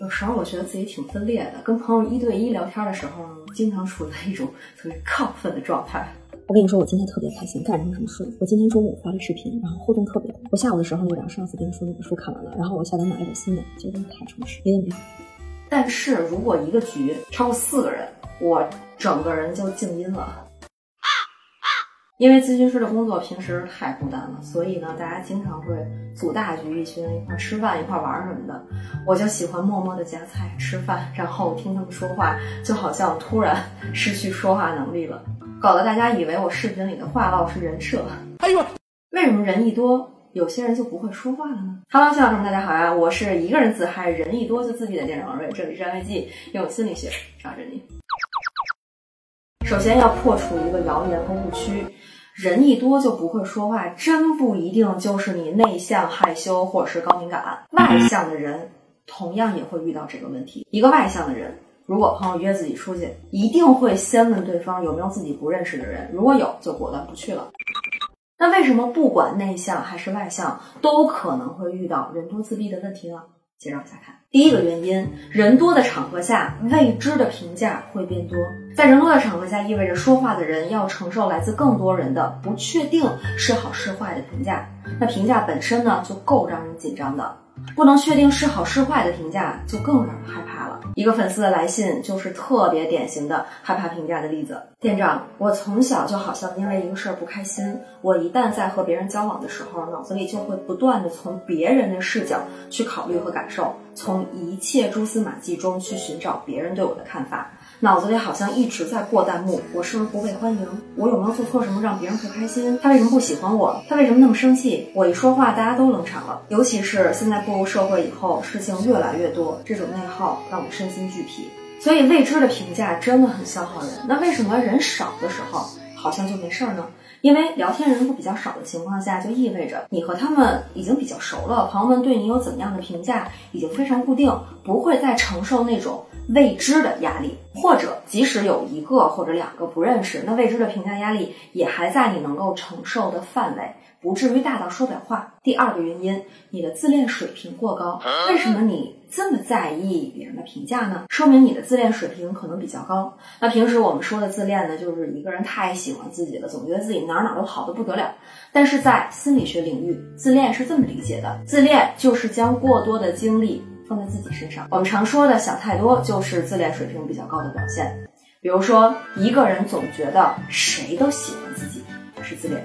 有时候我觉得自己挺分裂的，跟朋友一对一聊天的时候，经常处在一种特别亢奋的状态。我跟你说，我今天特别开心，干什么什么事？我今天中午发了视频，然后互动特别多。我下午的时候就把上次跟你说那本书看完了，然后我下单买了本新的，觉得太充实，别的没有。但是如果一个局超过四个人，我整个人就静音了。因为咨询师的工作平时太孤单了，所以呢，大家经常会组大局，一群人一块吃饭、一块玩什么的。我就喜欢默默的夹菜吃饭，然后听他们说话，就好像突然 失去说话能力了，搞得大家以为我视频里的话唠是人设。哎呦，为什么人一多，有些人就不会说话了呢？Hello，小伙伴们，大家好呀！我是一个人自嗨，人一多就自闭的店长王瑞，这里是安慰剂，用心理学罩着你。首先要破除一个谣言和误区。人一多就不会说话，真不一定就是你内向害羞或者是高敏感。外向的人同样也会遇到这个问题。一个外向的人，如果朋友约自己出去，一定会先问对方有没有自己不认识的人，如果有，就果断不去了。那为什么不管内向还是外向，都可能会遇到人多自闭的问题呢？接着往下看，第一个原因，人多的场合下，未知的评价会变多。在人多的场合下，意味着说话的人要承受来自更多人的不确定是好是坏的评价。那评价本身呢，就够让人紧张的。不能确定是好是坏的评价，就更让人害怕了。一个粉丝的来信就是特别典型的害怕评价的例子。店长，我从小就好像因为一个事儿不开心，我一旦在和别人交往的时候，脑子里就会不断的从别人的视角去考虑和感受，从一切蛛丝马迹中去寻找别人对我的看法。脑子里好像一直在过弹幕：我是不是不被欢迎？我有没有做错什么让别人不开心？他为什么不喜欢我？他为什么那么生气？我一说话，大家都冷场了。尤其是现在步入社会以后，事情越来越多，这种内耗让我身心俱疲。所以未知的评价真的很消耗人。那为什么人少的时候好像就没事儿呢？因为聊天人数比较少的情况下，就意味着你和他们已经比较熟了，朋友们对你有怎么样的评价已经非常固定，不会再承受那种。未知的压力，或者即使有一个或者两个不认识，那未知的评价压力也还在你能够承受的范围，不至于大到说不了话。第二个原因，你的自恋水平过高。为什么你这么在意别人的评价呢？说明你的自恋水平可能比较高。那平时我们说的自恋呢，就是一个人太喜欢自己了，总觉得自己哪哪都好的不得了。但是在心理学领域，自恋是这么理解的：自恋就是将过多的精力。放在自己身上，我们常说的想太多，就是自恋水平比较高的表现。比如说，一个人总觉得谁都喜欢自己，是自恋；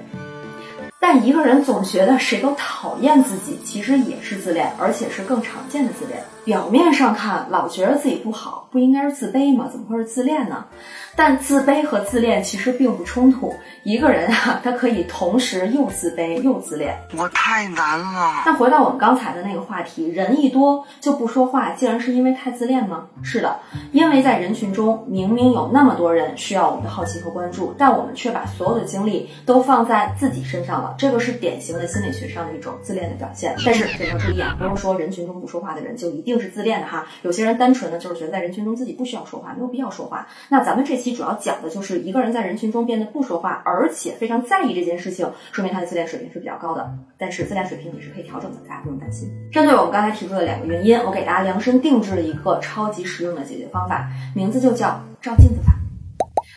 但一个人总觉得谁都讨厌自己，其实也是自恋，而且是更常见的自恋。表面上看，老觉得自己不好，不应该是自卑吗？怎么会是自恋呢？但自卑和自恋其实并不冲突。一个人啊，他可以同时又自卑又自恋。我太难了。那回到我们刚才的那个话题，人一多就不说话，竟然是因为太自恋吗？是的，因为在人群中明明有那么多人需要我们的好奇和关注，但我们却把所有的精力都放在自己身上了。这个是典型的心理学上的一种自恋的表现。但是非常注意啊，不用说人群中不说话的人就一定是自恋的哈。有些人单纯的就是觉得在人群中自己不需要说话，没有必要说话。那咱们这期。主要讲的就是一个人在人群中变得不说话，而且非常在意这件事情，说明他的自恋水平是比较高的。但是自恋水平也是可以调整的，大家不用担心。针对我们刚才提出的两个原因，我给大家量身定制了一个超级实用的解决方法，名字就叫照镜子法。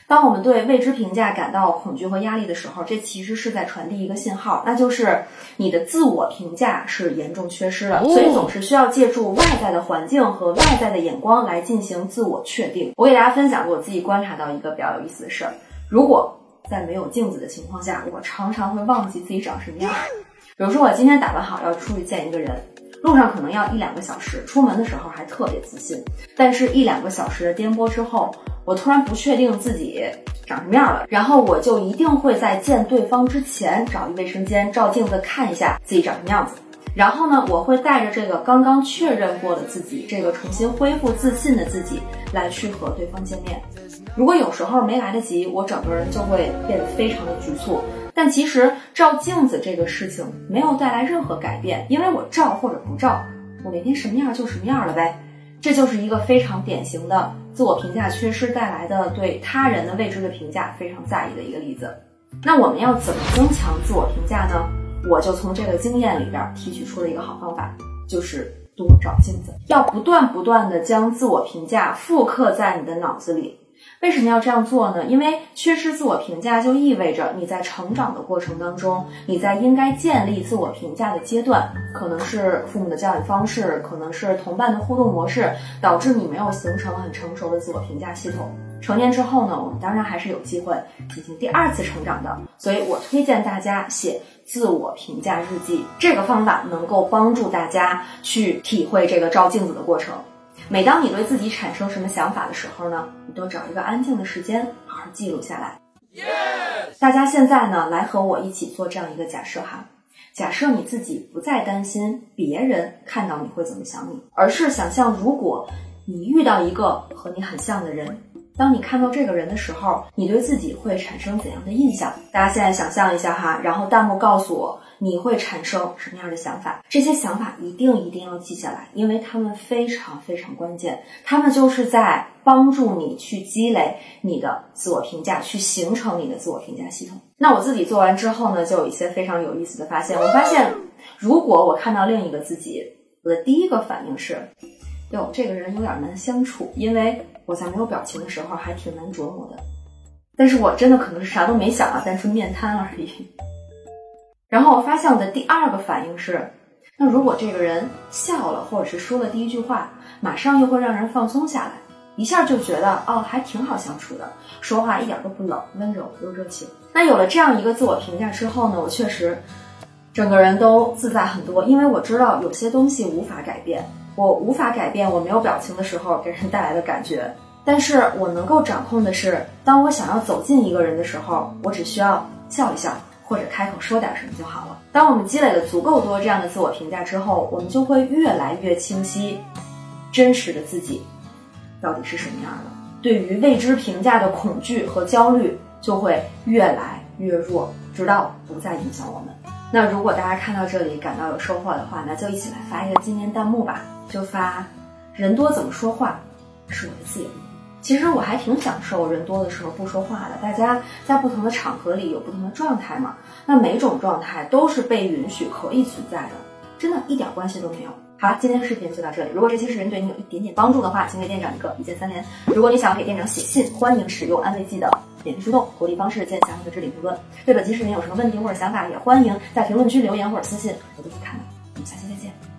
当我们对未知评价感到恐惧和压力的时候，这其实是在传递一个信号，那就是你的自我评价是严重缺失的，所以总是需要借助外在的环境和外在的眼光来进行自我确定。我给大家分享过我自己观察到一个比较有意思的事儿：如果在没有镜子的情况下，我常常会忘记自己长什么样。比如说，我今天打扮好要出去见一个人，路上可能要一两个小时，出门的时候还特别自信，但是一两个小时的颠簸之后。我突然不确定自己长什么样了，然后我就一定会在见对方之前找一卫生间照镜子看一下自己长什么样子。然后呢，我会带着这个刚刚确认过的自己，这个重新恢复自信的自己来去和对方见面。如果有时候没来得及，我整个人就会变得非常的局促。但其实照镜子这个事情没有带来任何改变，因为我照或者不照，我每天什么样就什么样了呗。这就是一个非常典型的自我评价缺失带来的对他人的未知的评价非常在意的一个例子。那我们要怎么增强自我评价呢？我就从这个经验里边提取出了一个好方法，就是多照镜子，要不断不断的将自我评价复刻在你的脑子里。为什么要这样做呢？因为缺失自我评价就意味着你在成长的过程当中，你在应该建立自我评价的阶段，可能是父母的教育方式，可能是同伴的互动模式，导致你没有形成很成熟的自我评价系统。成年之后呢，我们当然还是有机会进行第二次成长的，所以我推荐大家写自我评价日记，这个方法能够帮助大家去体会这个照镜子的过程。每当你对自己产生什么想法的时候呢，你都找一个安静的时间，好好记录下来。大家现在呢，来和我一起做这样一个假设哈，假设你自己不再担心别人看到你会怎么想你，而是想象如果你遇到一个和你很像的人。当你看到这个人的时候，你对自己会产生怎样的印象？大家现在想象一下哈，然后弹幕告诉我你会产生什么样的想法？这些想法一定一定要记下来，因为他们非常非常关键，他们就是在帮助你去积累你的自我评价，去形成你的自我评价系统。那我自己做完之后呢，就有一些非常有意思的发现。我发现，如果我看到另一个自己，我的第一个反应是，哟，这个人有点难相处，因为。我在没有表情的时候还挺难琢磨的，但是我真的可能是啥都没想啊，单纯面瘫而已。然后我发现我的第二个反应是，那如果这个人笑了，或者是说了第一句话，马上又会让人放松下来，一下就觉得哦，还挺好相处的，说话一点都不冷，温柔又热情。那有了这样一个自我评价之后呢，我确实整个人都自在很多，因为我知道有些东西无法改变。我无法改变我没有表情的时候给人带来的感觉，但是我能够掌控的是，当我想要走近一个人的时候，我只需要笑一笑或者开口说点什么就好了。当我们积累了足够多这样的自我评价之后，我们就会越来越清晰，真实的自己到底是什么样的。对于未知评价的恐惧和焦虑就会越来越弱，直到不再影响我们。那如果大家看到这里感到有收获的话，那就一起来发一个纪念弹幕吧。就发人多怎么说话是我的自由。其实我还挺享受人多的时候不说话的。大家在不同的场合里有不同的状态嘛，那每种状态都是被允许可以存在的，真的一点关系都没有。好了，今天视频就到这里。如果这期视频对你有一点点帮助的话，请给店长一个一键三连。如果你想给店长写信，欢迎使用安慰剂的点击树洞，鼓励方式见下方的置顶评论。对本期视频有什么问题或者想法，也欢迎在评论区留言或者私信，我都会看的。